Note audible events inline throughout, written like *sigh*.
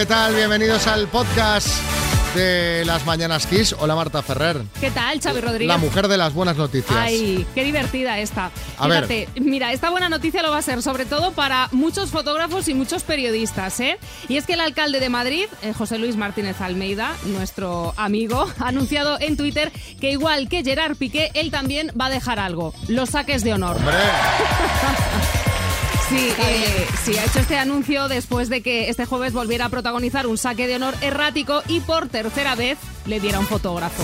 ¿qué tal? Bienvenidos al podcast de las Mañanas Kiss. Hola Marta Ferrer. ¿Qué tal, Xavi Rodríguez? La mujer de las buenas noticias. Ay, qué divertida esta. A Fíjate, mira, esta buena noticia lo va a ser sobre todo para muchos fotógrafos y muchos periodistas, ¿eh? Y es que el alcalde de Madrid, eh, José Luis Martínez Almeida, nuestro amigo, ha anunciado en Twitter que igual que Gerard Piqué, él también va a dejar algo, los saques de honor. Hombre, *laughs* Sí, eh, sí, ha hecho este anuncio después de que este jueves volviera a protagonizar un saque de honor errático y por tercera vez le diera un fotógrafo.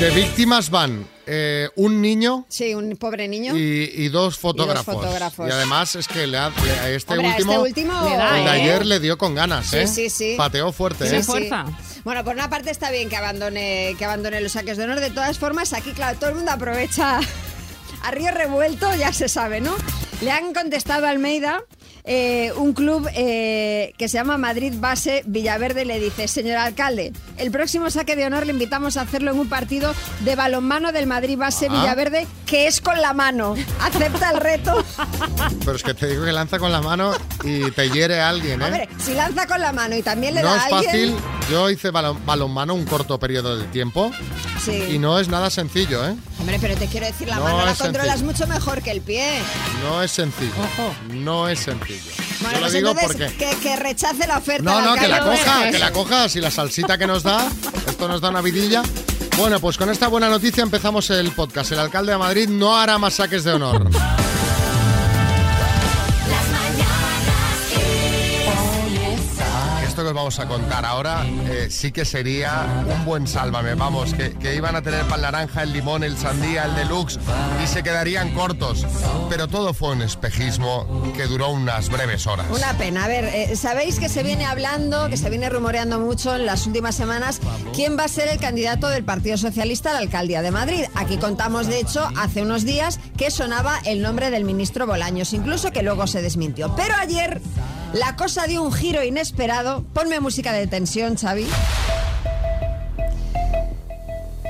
de víctimas van eh, un niño Sí, un pobre niño. y, y dos fotógrafos. fotógrafos. Y además es que le ha- le- a este Hombre, a último, este último Le da, el de ¿eh? ayer le dio con ganas, Sí, ¿eh? sí, sí. Pateó fuerte, Sí, ¿eh? sí. fuerza. Bueno, por una parte está bien que abandone, que abandone los saques de honor. De todas formas, aquí, claro, todo el mundo aprovecha a río revuelto, ya se sabe, ¿no? Le han contestado a Almeida. eh, un club eh, que se llama Madrid Base Villaverde le dice, señor alcalde, el próximo saque de honor le invitamos a hacerlo en un partido de balonmano del Madrid Base Ah. Villaverde que es con la mano. ¿Acepta el reto? Pero es que te digo que lanza con la mano y te hiere a alguien, ¿eh? Hombre, si lanza con la mano y también le no da es a alguien... fácil. Yo hice balon- balonmano un corto periodo de tiempo Sí. y no es nada sencillo, ¿eh? Hombre, pero te quiero decir, la No mano la controlas sencillo. mucho mejor que el pie. No es sencillo. Ojo. No es sencillo. Bueno, Yo lo pues digo entonces porque... que, que rechace la oferta. No, no, que la coja, que la coja, si la salsita que nos da, *laughs* esto nos da una vidilla. Bueno, pues con esta buena noticia empezamos el podcast. El alcalde de Madrid no hará más saques de honor. Os vamos a contar ahora eh, sí que sería un buen sálvame. Vamos, que, que iban a tener para el naranja, el limón, el sandía, el deluxe y se quedarían cortos. Pero todo fue un espejismo que duró unas breves horas. Una pena. A ver, eh, sabéis que se viene hablando, que se viene rumoreando mucho en las últimas semanas quién va a ser el candidato del Partido Socialista a la alcaldía de Madrid. Aquí contamos, de hecho, hace unos días que sonaba el nombre del ministro Bolaños, incluso que luego se desmintió. Pero ayer la cosa dio un giro inesperado. Ponme música de tensión, Xavi.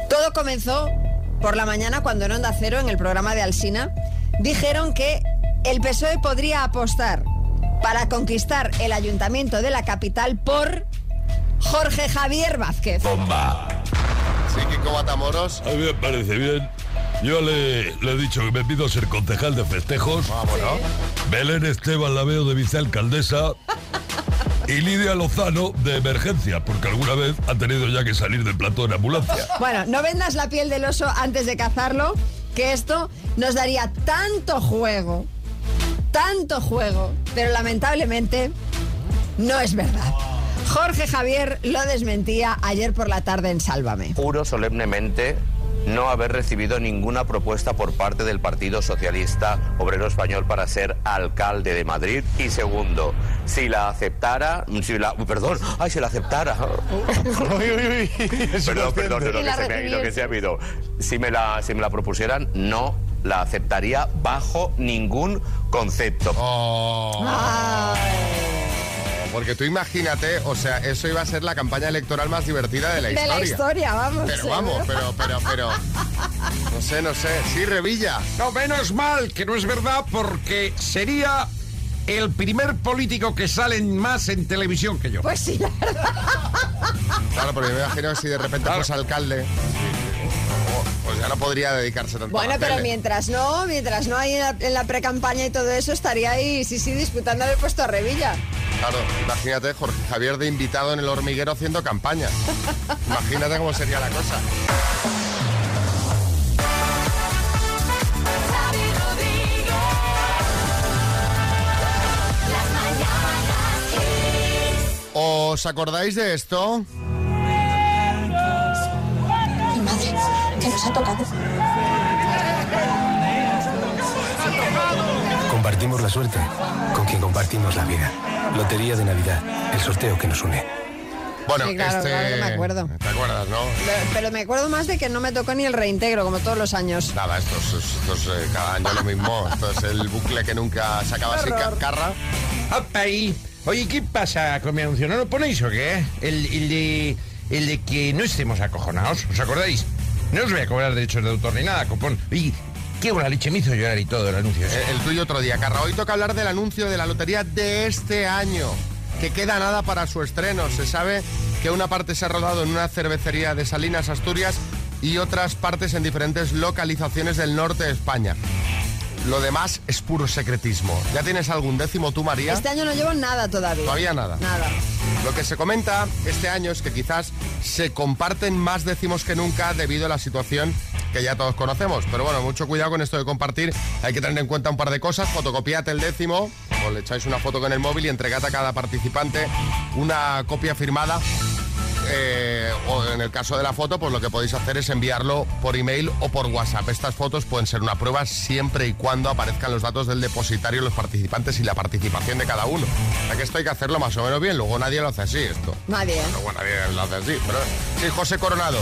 Todo comenzó por la mañana cuando en Onda Cero, en el programa de Alsina, dijeron que el PSOE podría apostar para conquistar el ayuntamiento de la capital por Jorge Javier Vázquez. Sí, Kiko Matamoros. A mí me parece bien. Yo le, le he dicho que me pido ser concejal de festejos. Vámonos. Belén Esteban la veo de vicealcaldesa. Y Lidia Lozano de emergencia, porque alguna vez ha tenido ya que salir del plató en ambulancia. Bueno, no vendas la piel del oso antes de cazarlo, que esto nos daría tanto juego, tanto juego, pero lamentablemente no es verdad. Jorge Javier lo desmentía ayer por la tarde en Sálvame. Juro solemnemente no haber recibido ninguna propuesta por parte del Partido Socialista Obrero Español para ser alcalde de Madrid. Y segundo, si la aceptara, si la, uy, perdón, ay, si la aceptara. *laughs* *laughs* perdón, perdón, lo Y la que se me ha ido, que se ha ido. Si me la, si me la propusieran, no la aceptaría bajo ningún concepto. Oh, Ay. Porque tú imagínate, o sea, eso iba a ser la campaña electoral más divertida de la De historia. la historia, vamos. Pero vamos, pero, pero, pero. No sé, no sé. Sí, Revilla. No, menos mal que no es verdad porque sería el primer político que sale más en televisión que yo. Pues sí, la verdad. Claro, porque me imagino si de repente fuese alcalde. Pues ya no podría dedicarse tanto a Bueno, la pero tele. mientras no, mientras no hay en la, en la pre-campaña y todo eso, estaría ahí, sí, sí, disputando el puesto a Revilla. Claro, imagínate Jorge Javier de invitado en el hormiguero haciendo campaña. *laughs* Imagínate cómo sería la cosa. ¿Os acordáis de esto? Nos ha tocado. Compartimos la suerte con quien compartimos la vida. Lotería de Navidad, el sorteo que nos une. Bueno, Sí, claro, este... claro que me acuerdo. ¿Te acuerdas, no? Pero, me acuerdo más de que no me tocó ni el reintegro, como todos los años. Nada, esto es, esto es, eh, cada año lo mismo. *laughs* Esto es el bucle que nunca se acaba Horror. Carra. Opa, ahí. Oye, ¿qué pasa con mi anuncio? ¿No lo ponéis o qué? El, el de, el de que no estemos acojonados, ¿os acordáis? No os voy a cobrar derechos de autor ni nada, copón. Y quiero la leche, me hizo llorar y todo el anuncio. Eh, El tuyo otro día, Carra. Hoy toca hablar del anuncio de la lotería de este año, que queda nada para su estreno. Se sabe que una parte se ha rodado en una cervecería de Salinas, Asturias, y otras partes en diferentes localizaciones del norte de España. Lo demás es puro secretismo. ¿Ya tienes algún décimo tú, María? Este año no llevo nada todavía. Todavía nada. Nada. Lo que se comenta este año es que quizás se comparten más décimos que nunca debido a la situación que ya todos conocemos. Pero bueno, mucho cuidado con esto de compartir. Hay que tener en cuenta un par de cosas. Fotocopiate el décimo o le echáis una foto con el móvil y entregad a cada participante una copia firmada. Eh, o en el caso de la foto, pues lo que podéis hacer es enviarlo por email o por WhatsApp. Estas fotos pueden ser una prueba siempre y cuando aparezcan los datos del depositario, los participantes y la participación de cada uno. O sea que esto hay que hacerlo más o menos bien. Luego nadie lo hace así, esto. Nadie. ¿eh? Luego nadie lo hace así. Pero sí, José Coronado.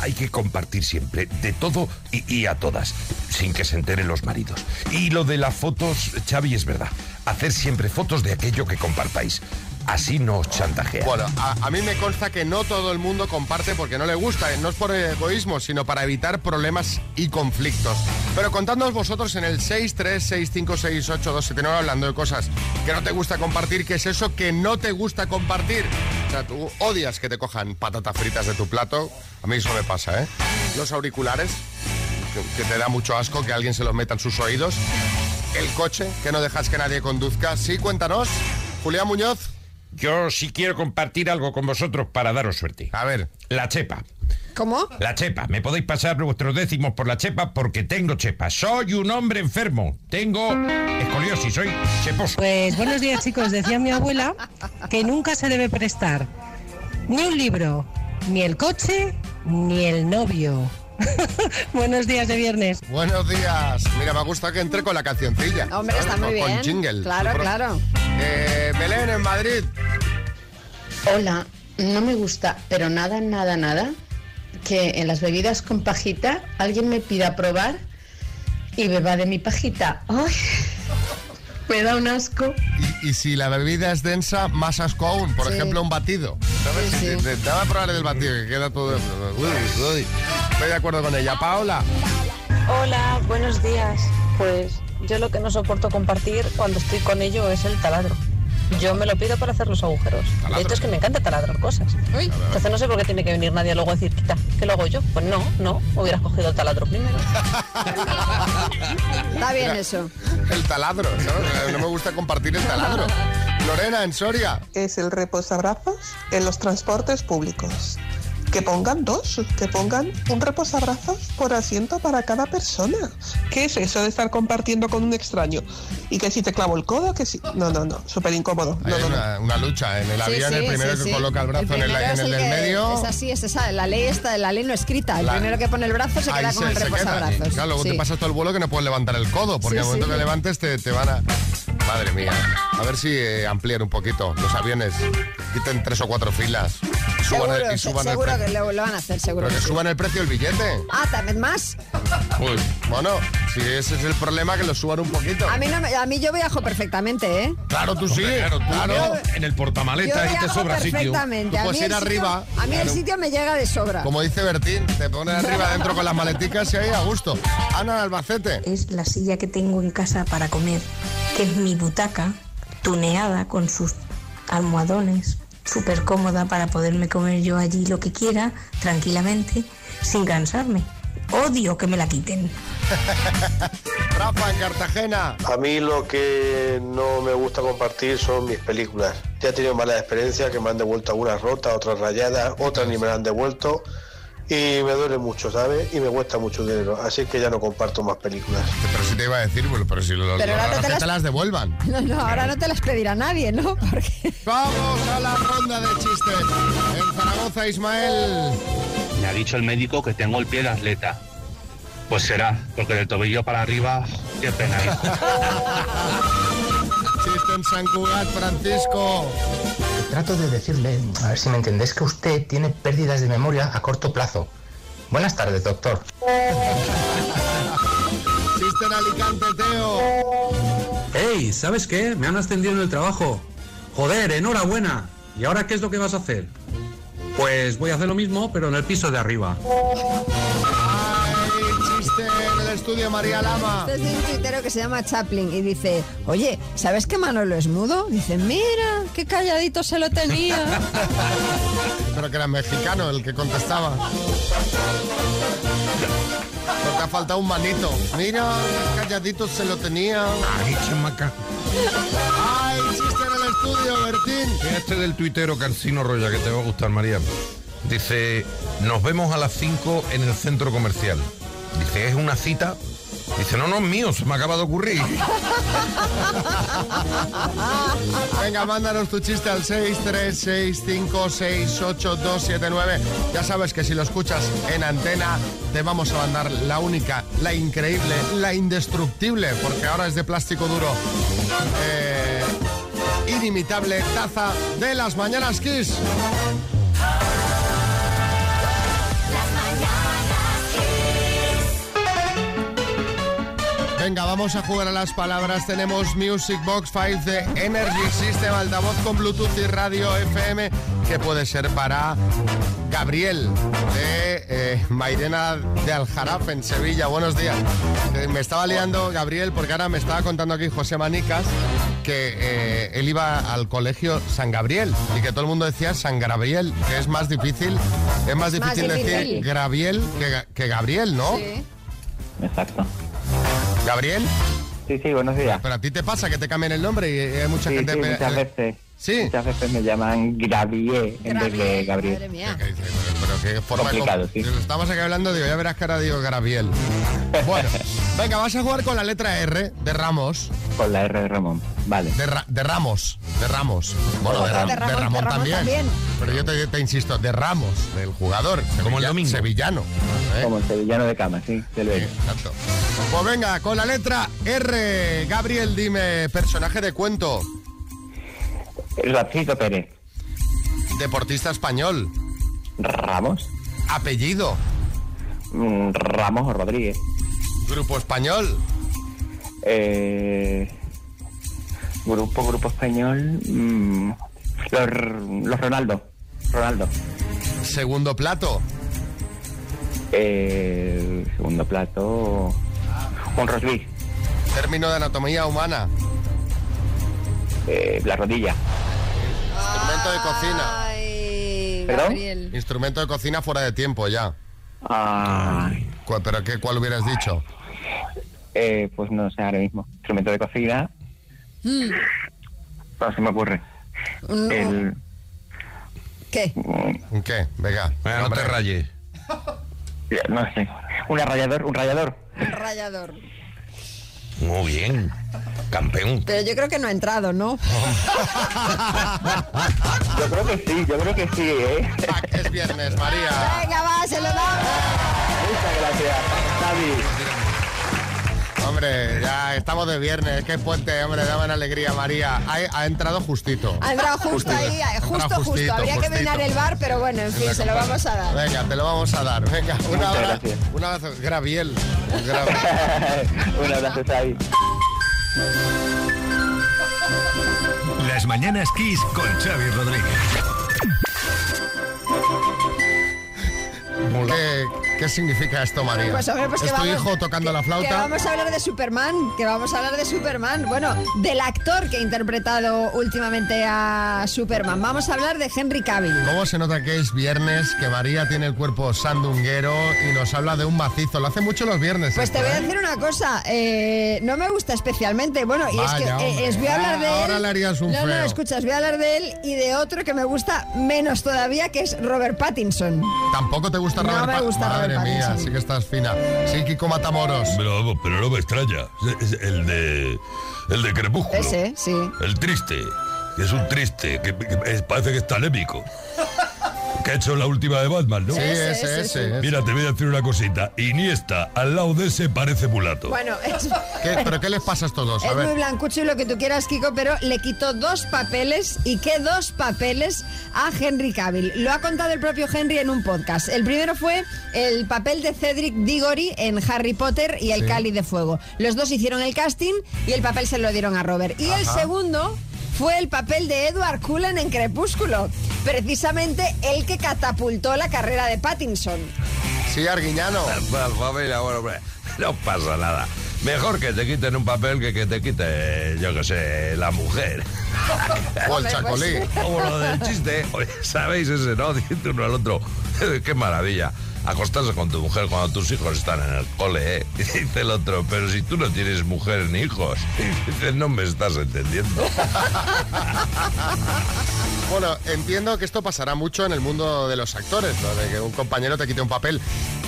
Hay que compartir siempre, de todo y, y a todas, sin que se enteren los maridos. Y lo de las fotos, Xavi, es verdad. Hacer siempre fotos de aquello que compartáis. Así no chantajea. Bueno, a, mí me consta que no todo el mundo comparte porque no le gusta, eh, no es por egoísmo, sino para evitar problemas y conflictos. Pero contadnos vosotros en el 636568279 hablando de cosas que no te gusta compartir, ¿qué es eso que no te gusta compartir? O sea, tú odias que te cojan patatas fritas de tu plato, a mí eso me pasa, ¿eh? Los auriculares, que, que te da mucho asco que alguien se los meta en sus oídos. El coche, que no dejas que nadie conduzca. Sí, cuéntanos. Julián Muñoz. Yo sí quiero compartir algo con vosotros para daros suerte. A ver. La chepa. ¿Cómo? La chepa. Me podéis pasar vuestros décimos por la chepa porque tengo chepa. Soy un hombre enfermo. Tengo escoliosis. Soy cheposo. Pues buenos días chicos, decía mi abuela que nunca se debe prestar ni un libro, ni el coche, ni el novio. *laughs* buenos días de viernes. Buenos días. Mira, me gusta que entre con la cancioncilla. Hombre, está muy Con- bien. Con jingle. Claro, claro. Eh, Belén, en Madrid. Hola, no me gusta, pero nada, nada, nada, que en las bebidas con pajita alguien me pida probar y beba de mi pajita. ¡Ay! Me da un asco. Y, y si la bebida es densa, más asco aún. Por Sí. ejemplo, un batido. ¿Sabes? Sí, sí. Te, te- te va a probar el batido, que queda todo... Uy, uy. Estoy de acuerdo con ella. Paola. Hola, buenos días. Pues yo lo que no soporto compartir cuando estoy con ello es el taladro. Yo me lo pido para hacer los agujeros. De hecho, es que me encanta taladrar cosas. Entonces no sé por qué tiene que venir nadie luego a decir, quita, que lo hago yo. Pues no, no, hubieras cogido el taladro primero. *laughs* Está bien Mira, eso. El taladro, ¿sabes? No me gusta compartir el taladro. *laughs* Lorena, en Soria. es el reposabrazos en los transportes públicos. Que pongan dos, que pongan un reposabrazos por asiento para cada persona. ¿Qué es eso de estar compartiendo con un extraño? Y que si te clavo el codo, que si... No, no, no, súper incómodo. Hay una, una lucha en el avión. sí, el primero sí, que coloca el brazo en el, en el del medio... Es así, es esa. La ley está, la ley no escrita. El La- primero que pone el brazo se Ahí queda con el queda. reposabrazos. Claro, luego Sí. te pasas todo el vuelo que no puedes levantar el codo, porque Sí, al momento sí. que levantes te, te van a... Madre mía. A ver si eh, amplían un poquito los aviones. Quiten tres o cuatro filas. Suban Seguro, el, y se- suban el seguro precio. que lo, lo van a hacer, seguro. Pero que que sí. suban el precio del billete. Ah, también más. Pues, bueno, si ese es el problema, que lo suban un poquito. A mí, no, me- a mí yo viajo perfectamente, ¿eh? Claro, tú sí. claro, tú claro. en el Yo portamaletas y te sobra sitio. perfectamente. Tú A puedes mí ir el sitio- arriba, A mí el sitio me llega de sobra. Como dice Bertín, te pones arriba adentro con las maleticas y ahí a gusto. Ana Albacete. Es la silla que tengo en casa para comer, que es mi butaca, tuneada con sus almohadones, súper cómoda para poderme comer yo allí lo que quiera, tranquilamente, sin cansarme. Odio que me la quiten. *laughs* Rafa en Cartagena. A mí lo que no me gusta compartir son mis películas. Ya he tenido malas experiencias que me han devuelto algunas rotas, otras rayadas, otras ni me las han devuelto. Y me duele mucho, ¿sabes? Y me cuesta mucho dinero. Así que ya no comparto más películas. Pero si te iba a decir, bueno, pero si lo, Pero lo ahora raro te las- te las devuelvan. *laughs* No, no, ahora no te las pedirá nadie, ¿no? *laughs* Porque... Vamos a la ronda de chistes. En Zaragoza, Ismael. Me ha dicho el médico que tengo el pie de atleta. Pues será, porque del tobillo para arriba, qué pena. *laughs* Chiste en San Cugat, Francisco. Trato de decirle, a ver si me entendés, que usted tiene pérdidas de memoria a corto plazo. Buenas tardes, doctor. Chiste en Alicante, Teo. ¡Ey! ¿Sabes qué? Me han ascendido en el trabajo. Joder, enhorabuena. ¿Y ahora qué es lo que vas a hacer? Pues voy a hacer lo mismo, pero en el piso de arriba. Estudio, María Lama. Este es de un tuitero que se llama Chaplin y dice, oye, ¿sabes que Manolo es mudo? Dice, mira, qué calladito se lo tenía. *laughs* Pero que era mexicano el que contestaba. Porque ha faltado un manito. Mira, qué calladito se lo tenía. Ay, chamaca. ¡Ay, chiste en el estudio, Bertín! Este del tuitero Cancino Roya, que te va a gustar, María. Dice, nos vemos a las 5 en el centro comercial. Dice, ¿es una cita? Dice, no, no es mío, se me acaba de ocurrir. *laughs* Venga, mándanos tu chiste al 636568279. Ya sabes que si lo escuchas en antena, te vamos a mandar la única, la increíble, la indestructible, porque ahora es de plástico duro. eh, inimitable taza de las mañanas Kiss. Venga, vamos a jugar a las palabras. Tenemos Music Box 5 de Energy System, altavoz con Bluetooth y radio FM, que puede ser para Gabriel de eh, Mairena de Aljaraf en Sevilla. Buenos días. Eh, me estaba liando Gabriel porque ahora me estaba contando aquí José Manicas que eh, él iba al colegio San Gabriel y que todo el mundo decía San Gabriel, que es más difícil, es más Es más difícil decir difícil. Graviel que, que Gabriel, ¿no? Sí. Exacto. ¿Gabriel? Sí, sí, buenos días. Pero a ti te pasa que te cambien el nombre y hay mucha Sí, gente... sí, me- muchas veces. Sí. Muchas veces me llaman Gravier en vez de Gabriel. Madre mía. Pero qué forma de Complicado, com- sí. Estamos aquí hablando, digo, ya verás que ahora digo Graviel. Bueno, *laughs* venga, vas a jugar con la letra R de Ramos. Con la R de Ramón. Vale. De, Ra- de Ramos, de Ramos. Bueno, de, Ra- De de Ramón, Ramón, de Ramón también. también. Pero yo te, te insisto, de Ramos, del jugador. Como el domingo. Sevillano. ¿eh? Como el sevillano de cama, sí, del Sí, exacto. Pues venga, con la letra R. Gabriel, dime, personaje de cuento. Racito Pérez. Deportista español. Ramos. Apellido. Mm, Ramos o Rodríguez. Grupo español. Eh, grupo, grupo español. mm, los, los Ronaldo. Ronaldo. Segundo plato. Eh, segundo plato. Un rosbif. Término de anatomía humana. Eh, la rodilla. Instrumento de cocina. Ay, ¿Perdón? Gabriel. Instrumento de cocina fuera de tiempo ya. Ah, ¿Cuál- ¿Pero qué, cuál hubieras dicho? eh, pues no sé ahora mismo. Instrumento de cocina. Mm, No se me ocurre. El, ¿Qué? mm, ¿Un qué? Venga. Venga, no te rayes. no sé. Un rallador, un rallador. Un rallador. Muy bien. Campeón. Pero yo creo que no ha entrado, ¿no? *laughs* Yo creo que sí, yo creo que sí, ¿eh? Es viernes, María. Venga, va, se lo damos. Muchas gracias, Javi. Hombre, ya estamos de viernes. Qué puente, hombre, daban alegría, María. Ha, ha entrado justito. Ha entrado justo ahí, justo, entrado justo. justito, Habría que mirar el bar, pero bueno, en fin, se lo vamos a dar. Venga, te lo vamos a dar. Venga, un abrazo. gracias. Un abrazo. Graviel. Gra- *laughs* Un abrazo, Javi. Las mañanas Kiss con Xavi Rodríguez. ¿Qué, qué significa esto, María? Pues hombre, pues que ¿Es tu vamos- hijo tocando la Que flauta? vamos a hablar de Superman, que vamos a hablar de Superman. Bueno, del actor que ha interpretado últimamente a Superman. Vamos a hablar de Henry Cavill. ¿Cómo se nota que es viernes, que María tiene el cuerpo sandunguero y nos habla de un macizo? Lo hace mucho los viernes. Pues esto, te voy a ¿eh? decir una cosa, eh, no me gusta especialmente. Bueno, y es que eh, os voy a hablar de Ah, él. ahora le harías un no, no, feo. escucha, os voy a hablar de él y de otro que me gusta menos todavía, que es Robert Pattinson. ¿Tampoco te gusta No Robert me Pa- gusta Madre mía, Pattinson. sí que estás fina. Sí, Kiko Matamoros. Pero, vamos, pero no me extraña. El de. El de Crepúsculo. Ese, sí. El triste. Que es un triste. Que, que es- parece que está anémico. *laughs* Que ha hecho la última de Batman, ¿no? Sí, ese, ese, ese. Mira, te voy a decir una cosita. Iniesta, al lado de ese, parece mulato. Bueno, *laughs* es, ¿Qué- ¿Pero qué les pasa a estos dos? A es muy blancucho y lo que tú quieras, Kiko, pero le quitó dos papeles. ¿Y qué dos papeles a Henry Cavill? Lo ha contado el propio Henry en un podcast. El primero fue el papel de Cedric Diggory en Harry Potter y el Sí. Cáliz de Fuego. Los dos hicieron el casting y el papel se lo dieron a Robert. Y el segundo fue el papel de Edward Cullen en Crepúsculo. Precisamente el que catapultó la carrera de Pattinson. Sí, Arguiñano. Pues, familia, bueno, hombre. no pasa nada. Mejor que te quiten un papel que que te quite, yo que sé, la mujer. *laughs* O el chacolí. Como lo del chiste. Oye, ¿Sabéis ese, no? *laughs* Dice uno al otro. *laughs* Qué maravilla. Acostarse con tu mujer cuando tus hijos están en el cole, ¿eh? *laughs* Dice el otro, pero si tú no tienes mujer ni hijos. Dice, no me estás entendiendo. *laughs* Bueno, entiendo que esto pasará mucho en el mundo de los actores, lo de que un compañero te quite un papel,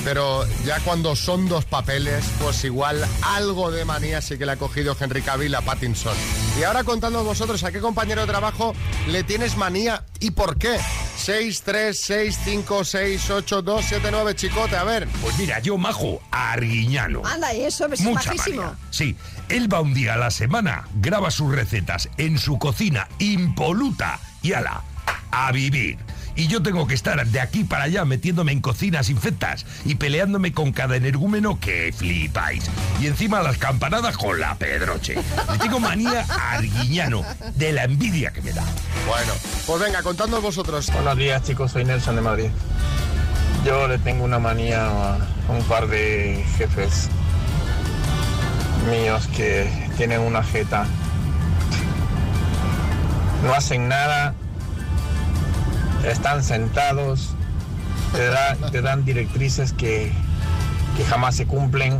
pero ya cuando son dos papeles, pues igual algo de manía sí que le ha cogido Henry Cavill a Pattinson. Y ahora contando vosotros a qué compañero de trabajo le tienes manía y por qué. 6, 3, 6, 5, 6, 8, 2, 7, 9, chicote, a ver. Pues mira, yo majo a Arguiñano. Anda, y eso es Mucha majísimo. manía. Sí, él va un día a la semana, graba sus recetas en su cocina impoluta y ala, a vivir. Y yo tengo que estar de aquí para allá metiéndome en cocinas infectas y peleándome con cada energúmeno que flipáis. Y encima las campanadas con la pedroche. Le tengo manía a Arguiñano de la envidia que me da. Bueno, pues venga, contadnos vosotros. Buenos días chicos, soy Nelson de Madrid. Yo le tengo una manía a un par de jefes míos que tienen una jeta. No hacen nada, están sentados, te, da- te dan directrices que, que jamás se cumplen.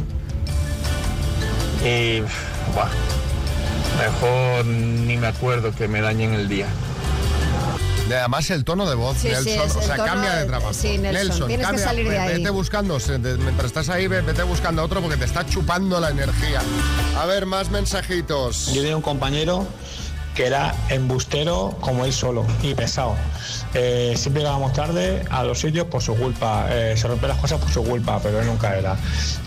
Y buah, mejor ni me acuerdo que me dañen el día. Además el tono de voz, Sí, Nelson, o sea, tono cambia de de- trabajo. sí, Nelson, tienes que cambia, salir de ahí. Vete buscando, mientras estás ahí, ve- vete buscando a otro porque te está chupando la energía. A ver, más mensajitos. Yo tenía un compañero que era embustero como él solo y pesado. Eh, siempre llegábamos tarde a los sitios por su culpa, eh, se rompían las cosas por su culpa, pero él nunca era.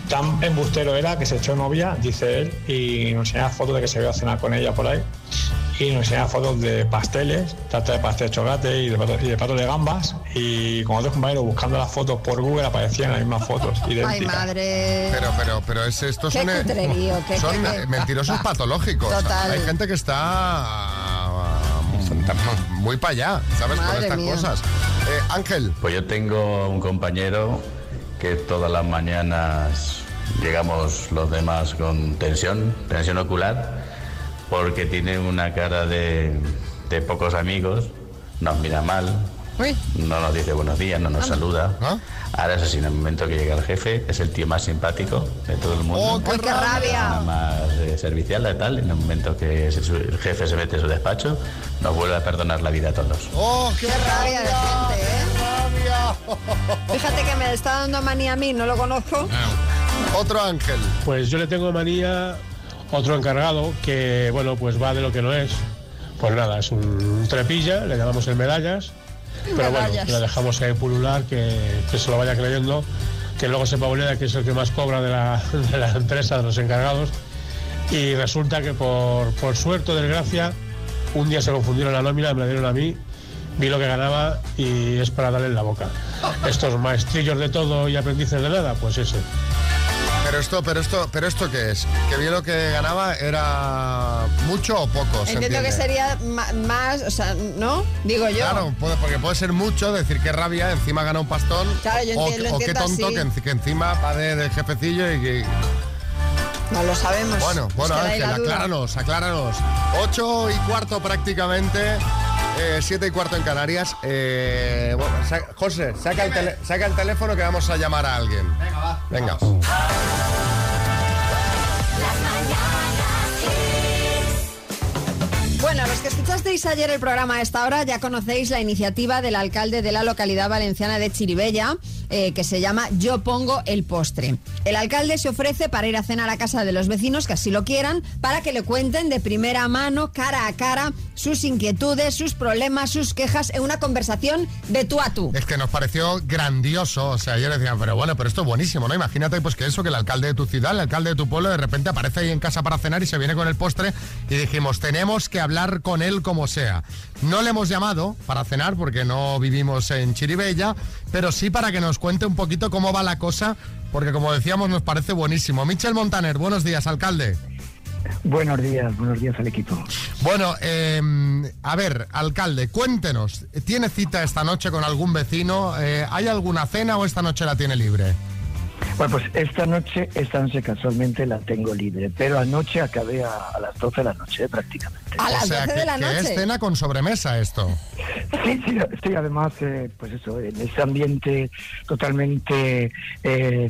Tan embustero era que se echó novia, dice él, y nos enseñaba fotos de que se iba a cenar con ella por ahí. Y nos enseñaba fotos de pasteles, tarta de pastel de chocolate y de, pato, y de pato de gambas. Y con otros compañeros buscando las fotos por Google aparecían las mismas fotos, *laughs* Ay, madre. Pero, pero, pero es, estos Qué son, eh, cutrerío, qué- son qué- qué- mentirosos patológicos. Total. Hay gente que está muy para allá, ¿sabes? Con Madre estas mía. cosas. Eh, Ángel. Pues yo tengo un compañero que todas las mañanas llegamos los demás con tensión, tensión ocular, porque tiene una cara de, de pocos amigos, nos mira mal, no nos dice buenos días, no nos saluda. Ahora eso sí, en el momento que llega el jefe, es el tío más simpático de todo el mundo. ¡Oh, qué rabia! más eh, servicial y tal, en el momento que el jefe se mete en su despacho, nos vuelve a perdonar la vida a todos. ¡Oh, qué rabia de gente, ¿eh? Fíjate que me está dando manía a mí, no lo conozco. Otro ángel. Pues yo le tengo manía otro encargado que, bueno, pues va de lo que no es. Pues nada, es un trepilla, le llamamos el medallas, pero bueno, Medallas. que le dejamos ahí pulular, que, que se lo vaya creyendo, que luego se pavonea que es el que más cobra de la, de la empresa, de los encargados. Y resulta que por, por suerte o desgracia, un día se confundieron la nómina, me la dieron a mí, vi lo que ganaba y es para darle en la boca. *laughs* Estos maestrillos de todo y aprendices de nada, pues ese. Pero esto, pero esto, pero esto qué es? Que vi lo que ganaba era mucho o poco. ¿se Entiendo que sería más, o sea, ¿no? Digo yo. Claro, puede- porque puede ser mucho, decir qué rabia, encima gana un pastón. Claro, yo o, o qué tonto así. que, enci- que encima va de, de jefecillo y que. No lo sabemos. Bueno, bueno, Ángel, acláranos, acláranos. Ocho y cuarto prácticamente. Eh, siete y cuarto en Canarias. Eh, bueno, José, saca el, tele- saca el teléfono que vamos a llamar a alguien. Venga, va. Venga. Bueno, los que escuchasteis ayer el programa a esta hora ya conocéis la iniciativa del alcalde de la localidad valenciana de Chiribella, eh, que se llama Yo pongo el postre. El alcalde se ofrece para ir a cenar a casa de los vecinos que así lo quieran, para que le cuenten de primera mano, cara a cara, sus inquietudes, sus problemas, sus quejas en una conversación de tú a tú. Es que nos pareció grandioso. O sea, yo decía, pero bueno, pero esto es buenísimo, ¿no? Imagínate pues que eso, que el alcalde de tu ciudad, el alcalde de tu pueblo, de repente aparece ahí en casa para cenar y se viene con el postre y dijimos, tenemos que hablar con él como sea. No le hemos llamado para cenar porque no vivimos en Chiribella, pero sí para que nos cuente un poquito cómo va la cosa, porque como decíamos nos parece buenísimo. Michel Montaner, buenos días, alcalde. Buenos días, buenos días al equipo. Bueno, eh, a ver, alcalde, cuéntenos, ¿tiene cita esta noche con algún vecino? Eh, ¿Hay alguna cena o esta noche la tiene libre? Bueno, pues esta noche, esta noche casualmente la tengo libre, pero anoche acabé a, a las 12 de la noche prácticamente. A las o sea, 12 que, de la que noche. es cena con sobremesa esto. Sí, sí, sí, además, eh, pues eso, en ese ambiente totalmente eh,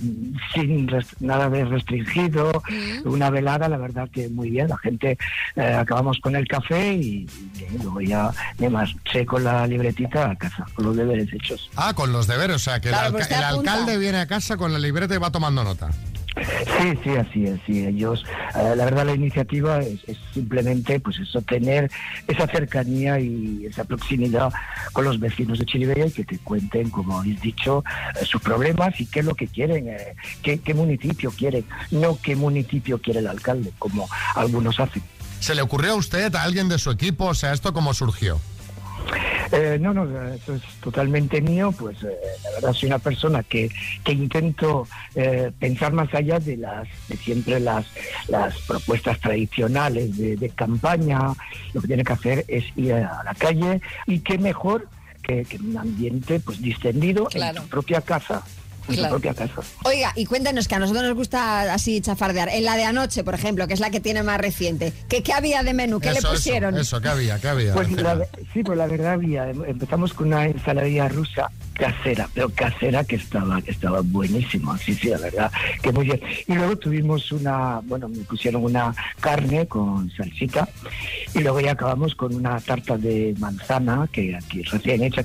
sin nada de restringido, una velada, la verdad que muy bien, la gente, eh, acabamos con el café y, y luego ya me marché con la libretita a casa, con los deberes hechos. Ah, con los deberes, o sea, que el Claro, alca- pues el, apunta. alcalde viene a casa con la libreta y va tomando nota. Sí, sí, así es, sí, ellos, eh, la verdad la iniciativa es, es simplemente, pues eso, tener esa cercanía y esa proximidad con los vecinos de Chiribella y que te cuenten, como habéis dicho, eh, sus problemas y qué es lo que quieren, eh, qué, qué municipio quieren, no qué municipio quiere el alcalde, como algunos hacen. ¿Se le ocurrió a usted, a alguien de su equipo? O sea, ¿esto cómo surgió? Eh, no, no, eso es totalmente mío, pues eh, la verdad soy una persona que, que intento eh, pensar más allá de las de siempre las, las propuestas tradicionales de, de campaña, lo que tiene que hacer es ir a la calle y qué mejor que, que un ambiente pues distendido Claro. en tu propia casa, en Claro. tu propia casa. Oiga, y cuéntenos que a nosotros nos gusta así chafardear. En la de anoche, por ejemplo, que es la que tiene más reciente, ¿qué, qué había de menú? ¿Qué eso, le pusieron? Eso, eso, ¿qué había? ¿Qué había? Pues la, sí, pues la verdad había. em- Empezamos con una ensaladilla rusa casera, pero casera que estaba que estaba buenísima. Sí, sí, la verdad que muy bien. Y luego tuvimos una, bueno, me pusieron una carne con salsita y luego ya acabamos con una tarta de manzana que aquí recién hecha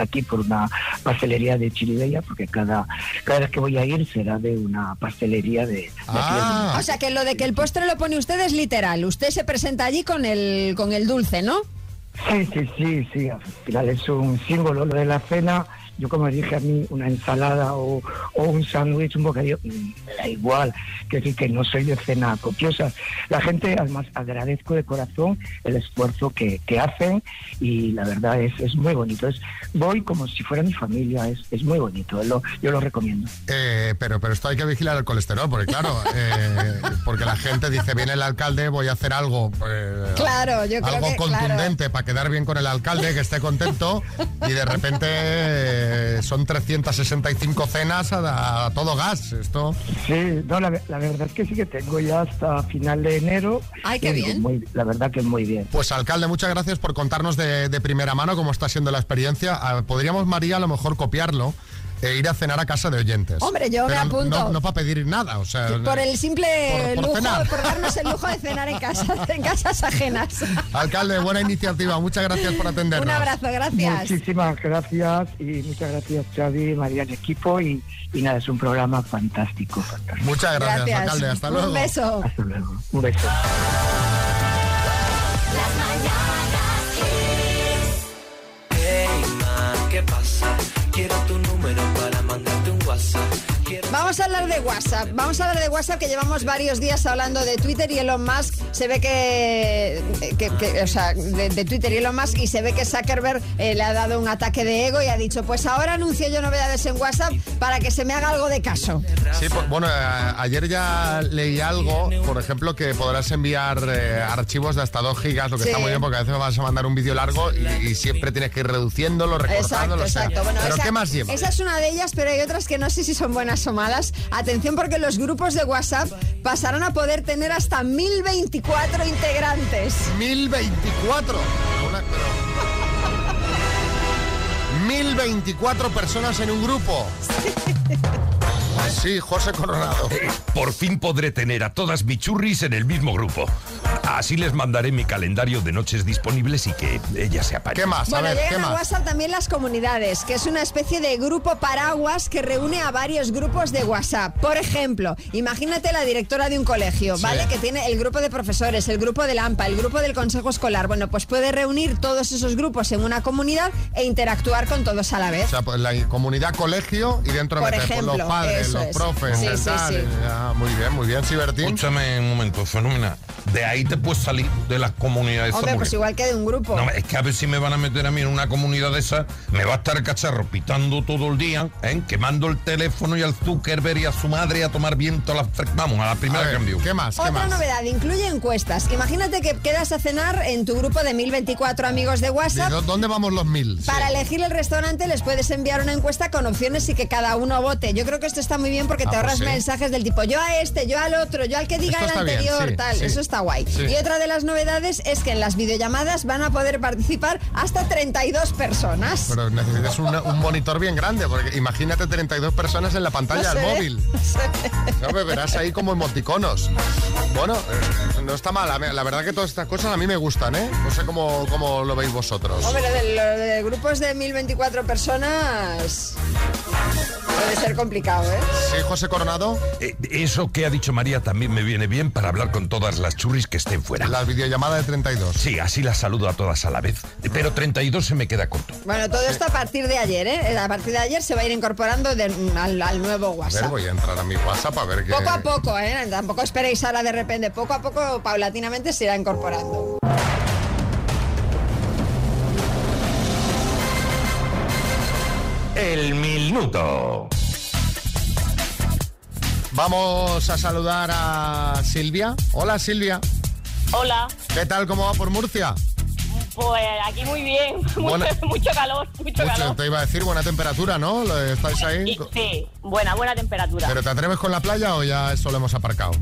aquí por una pastelería de Chiribella, porque cada cada vez que voy a ir será de una pastelería de, de Ah. O sea, que lo de que el postre lo pone usted es literal. Usted se presenta allí con el, con el dulce, ¿no? Sí, sí, sí, sí, al final es un símbolo lo de la cena. Yo como dije a mí, una ensalada o, o un sándwich, un bocadillo, mm, me da igual, que decir que no soy de cena copiosa. La gente, además, agradezco de corazón el esfuerzo que, que hacen y la verdad es, es muy bonito. Es, voy como si fuera mi familia, es, es muy bonito, lo- yo lo recomiendo. Eh, pero, pero esto hay que vigilar el colesterol, porque claro, eh, porque la gente dice, viene el alcalde, voy a hacer algo, eh, Claro, yo creo algo que, contundente para quedar bien con el alcalde, que esté contento, y de repente eh, son 365 cenas a, a todo gas. Esto. Sí, no, la, la verdad es que sí que tengo ya hasta final de enero. Ay, qué bien. muy- la verdad que muy bien. Pues alcalde, muchas gracias por contarnos de, de primera mano cómo está siendo la experiencia. Ah, Podríamos, María, a lo mejor copiarlo e ir a cenar a casa de oyentes. Hombre, yo me Pero apunto. No, para pedir nada, o sea... Por el simple Por- por lujo, cenar. por darnos el lujo de cenar en casa, *laughs* en casas ajenas. Alcalde, buena iniciativa, muchas gracias por atendernos. Un abrazo, gracias. Muchísimas gracias y muchas gracias Xavi, María, el equipo y, y nada, es un programa fantástico, fantástico. Muchas gracias, Gracias. alcalde. Hasta luego. Un beso. Hasta luego. Un beso. Hey, ma, ¿qué pasa? Quiero tu Vamos a hablar de WhatsApp. Vamos a hablar de WhatsApp que llevamos varios días hablando de Twitter y Elon Musk se ve que, que- que- o sea, de, de Twitter y Elon Musk y se ve que Zuckerberg eh, le ha dado un ataque de ego y ha dicho, pues ahora anuncio yo novedades en WhatsApp para que se me haga algo de caso. Sí, pues, bueno, eh, ayer ya leí algo, por ejemplo, que podrás enviar eh, archivos de hasta 2 gigas, lo que Sí. está muy bien porque a veces vas a mandar un vídeo largo y, y siempre tienes que ir reduciéndolo, Exacto, recortándolo. o sea, exacto. Bueno, pero esa, ¿qué más lleva? Esa es una de ellas, pero hay otras que no sé si son buenas o malas. Atención porque los grupos de WhatsApp pasarán a poder tener hasta 1024 integrantes. 1024. Una- pero- *laughs* 1024 personas en un grupo. Sí, José Coronado. Eh, *laughs* Por fin podré tener a todas mis churris en el mismo grupo. Así les mandaré mi calendario de noches disponibles y que ellas se apañen. ¿Qué más? Bueno, a ver, ¿qué llegan a más? WhatsApp también las comunidades, que es una especie de grupo paraguas que reúne a varios grupos de WhatsApp. Por ejemplo, imagínate la directora de un colegio, Sí. ¿vale? Que tiene el grupo de profesores, el grupo del AMPA, el grupo del consejo escolar. Bueno, pues puede reunir todos esos grupos en una comunidad e interactuar con todos a la vez. O sea, pues la comunidad colegio y dentro Por meter pues, ejemplo, los padres, eso los es. profes, Sí, el sí, tal, sí. y- ah, muy bien, muy bien, sí, Bertín. Escúchame un momento, fenómeno. De ahí te puedes salir de la comunidad esa Hombre, pues igual que de un grupo. No, es que a ver si me van a meter a mí en una comunidad de esas, me va a estar el cacharro pitando todo el día, ¿eh? quemando el teléfono y al Zuckerberg y a su madre a tomar viento a la... Vamos, a la primera A ver, cambio. ¿Qué más? ¿Qué Otra más? novedad, incluye encuestas. Imagínate que quedas a cenar en tu grupo de 1024 amigos de ¿De WhatsApp. dó- ¿Dónde vamos los mil? Sí. Para elegir el restaurante les puedes enviar una encuesta con opciones y que cada uno vote. Yo creo que esto está muy bien porque Ah, te pues ahorras sí. mensajes del tipo yo a este, yo al otro, yo al que diga Esto el bien, anterior, sí, tal. sí. Eso está guay. Y otra de las novedades es que en las videollamadas van a poder participar hasta 32 personas. Pero necesitas una- un monitor bien grande, porque imagínate 32 personas en la pantalla del móvil. no me verás ahí como emoticonos. Bueno, eh, no está mal. La verdad que todas estas cosas a mí me gustan, ¿eh? No sé cómo, cómo lo veis vosotros. Hombre, de, de grupos de 1024 personas puede ser complicado, ¿eh? Sí, José Coronado. Eh, eso que ha dicho María también me viene bien para hablar con todas las churris que estén fuera. La videollamada de 32. Sí, así las saludo a todas a la vez. Pero 32 se me queda corto. Bueno, todo esto a partir de ayer, ¿eh? A partir de ayer se va a ir incorporando de- al, al nuevo A ver, WhatsApp. voy a entrar a mi WhatsApp a ver qué. Poco a poco, ¿eh? Tampoco esperéis ahora de repente. Poco a poco, paulatinamente, se irá incorporando. El minuto. Vamos a saludar a Silvia. Hola, Silvia. Hola, ¿Qué tal? ¿Cómo va por Murcia? pues aquí muy bien, *laughs* mucho, Buena- mucho calor, mucho, Mucho, calor. te iba a decir buena temperatura, ¿no? Lo- ¿Estáis ahí? Sí, buena, buena temperatura. ¿Pero te atreves con la playa o ya eso lo hemos aparcado?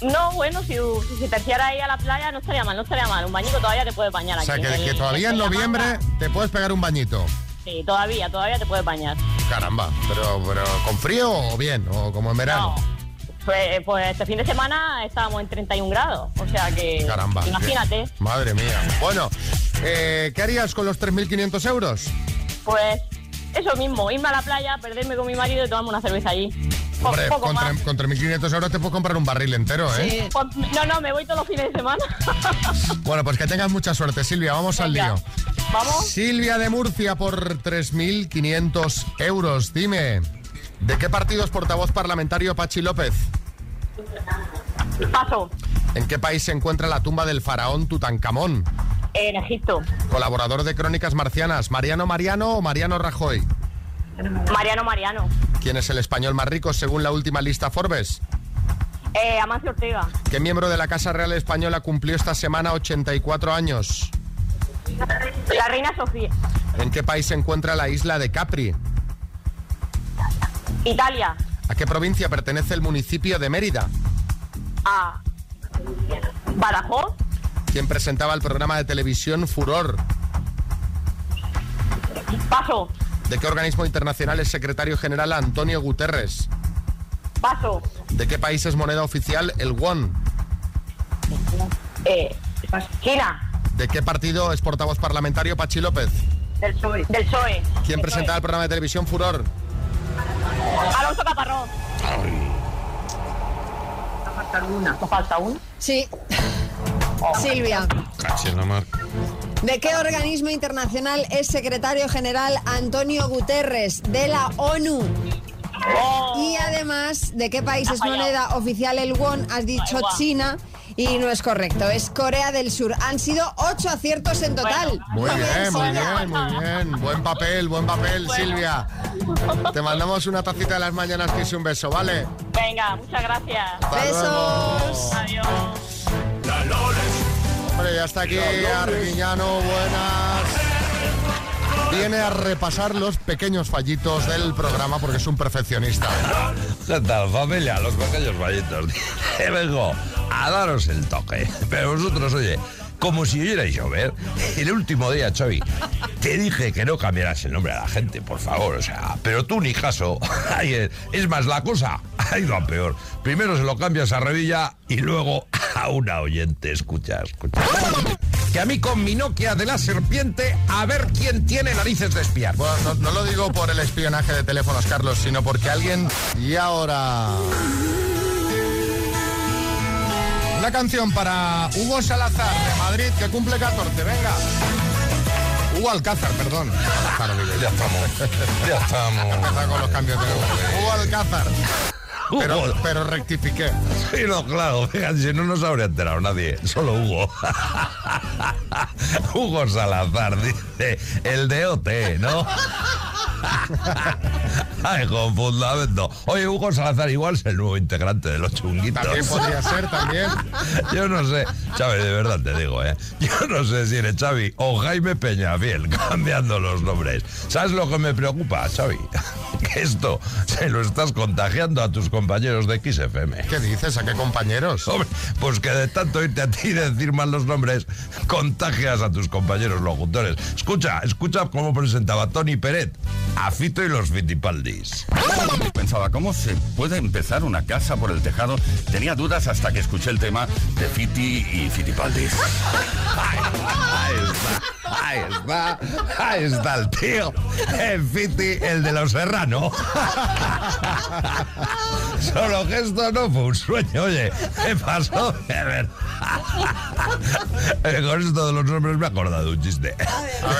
No, bueno, si, si se terciara ahí a la playa no estaría mal, no estaría mal. Un bañito todavía te puedes bañar O sea, aquí. que, en que el- todavía en noviembre te puedes pegar un bañito. Sí, todavía, todavía te puedes bañar. Caramba, pero, pero ¿con frío o bien? ¿O como en verano? Pues, pues este fin de semana estábamos en 31 grados, o sea que Caramba. imagínate. Madre mía. Bueno, eh, ¿qué harías con los 3.500 euros? Pues eso mismo, irme a la playa, perderme con mi marido y tomarme una cerveza allí. Hombre, poco con, más. tre- con 3.500 euros te puedes comprar un barril entero, ¿eh? Pues, no, no, me voy todos los fines de semana. *laughs* Bueno, pues que tengas mucha suerte, Silvia. Vamos al lío. Vamos. Silvia de Murcia por 3.500 euros. Dime, ¿de qué partido es portavoz parlamentario Pachi López? Paso, ¿En qué país se encuentra la tumba del faraón Tutankamón? En Egipto. Colaborador de Crónicas Marcianas, ¿Mariano Mariano o Mariano Rajoy? Mariano Mariano. ¿Quién es el español más rico según la última lista Forbes? Eh, Amancio Ortega. ¿Qué miembro de la Casa Real Española cumplió esta semana 84 años? La reina Sofía. ¿En qué país se encuentra la isla de Capri? Italia. ¿A qué provincia pertenece el municipio de Mérida? A Badajoz. ¿Quién presentaba el programa de televisión Furor? Paso, ¿De qué organismo internacional es secretario general Antonio Guterres? paso. ¿De qué país es moneda oficial el won? Eh, China. ¿De qué partido es portavoz parlamentario Pachi López? Del PSOE. Del PSOE. ¿Quién Del presentaba el programa de televisión Furor? Alonso Caparrós. ¿Nos falta una? ¿Nos falta una? Sí. Silvia. ¿De qué organismo internacional es secretario general Antonio Guterres? De la ONU. Y además, ¿de qué país es moneda oficial el won? Has dicho. China y no es correcto, es Corea del Sur. Han sido ocho aciertos en total. Muy bien, muy Silvia. bien, muy bien. Buen papel, buen papel, Silvia. Te mandamos una tacita de las mañanas que es un beso, ¿vale? Venga, muchas gracias. Hasta Besos. Adiós. Hombre, ya está aquí Arguiñano, buenas. Viene a repasar los pequeños fallitos del programa porque es un perfeccionista. ¿Qué tal, familia? Los pequeños fallitos. *laughs* Vengo a daros el toque. Pero vosotros, oye, como si oyerais llover, el último día, Xavi, te dije que no cambiaras el nombre a la gente, por favor, o sea, pero tú ni caso. *laughs* Eh, Es más, la cosa ha ido a peor. Primero se lo cambias a Revilla y luego a una oyente. Escucha, escucha. Que a mí con mi Nokia de la serpiente, a ver quién tiene narices de espiar. Bueno, no, no lo digo por el espionaje de teléfonos, Carlos, sino porque alguien... Y ahora... Una canción para Hugo Salazar de Madrid, que cumple 14, venga. Hugo Alcázar, perdón. Ya estamos, ya estamos. *laughs* Con los cambios de Hugo. Hugo. Pero, pero rectifiqué. Sí, no, claro, fíjate, si no nos habría enterado nadie, solo Hugo. *laughs* Hugo Salazar dice, el de OT, ¿no? *laughs* Ay, con fundamento. Oye, Hugo Salazar igual es el nuevo integrante de los chunguitos. También podría ser, también. *laughs* Yo no sé, Xavi, de verdad te digo, ¿eh? Yo no sé si eres Xavi o Jaime Peñafiel cambiando los nombres. ¿Sabes lo que me preocupa, Xavi? Que esto se lo estás contagiando a tus compañeros de XFM. ¿Qué dices? ¿A qué compañeros? Hombre, pues que de tanto irte a ti y decir mal los nombres, contagias a tus compañeros locutores. Escucha, escucha cómo presentaba Tony Peret a Fito y los Fitipaldis. Pensaba, ¿cómo se puede empezar una casa por el tejado? Tenía dudas hasta que escuché el tema de Fiti y Fitipaldis. Ahí está, ahí está, ahí está el tío, el Fiti, el de los serranos. Solo que esto no fue un sueño, oye, ¿qué pasó? Con *laughs* esto de los nombres me he acordado de un chiste.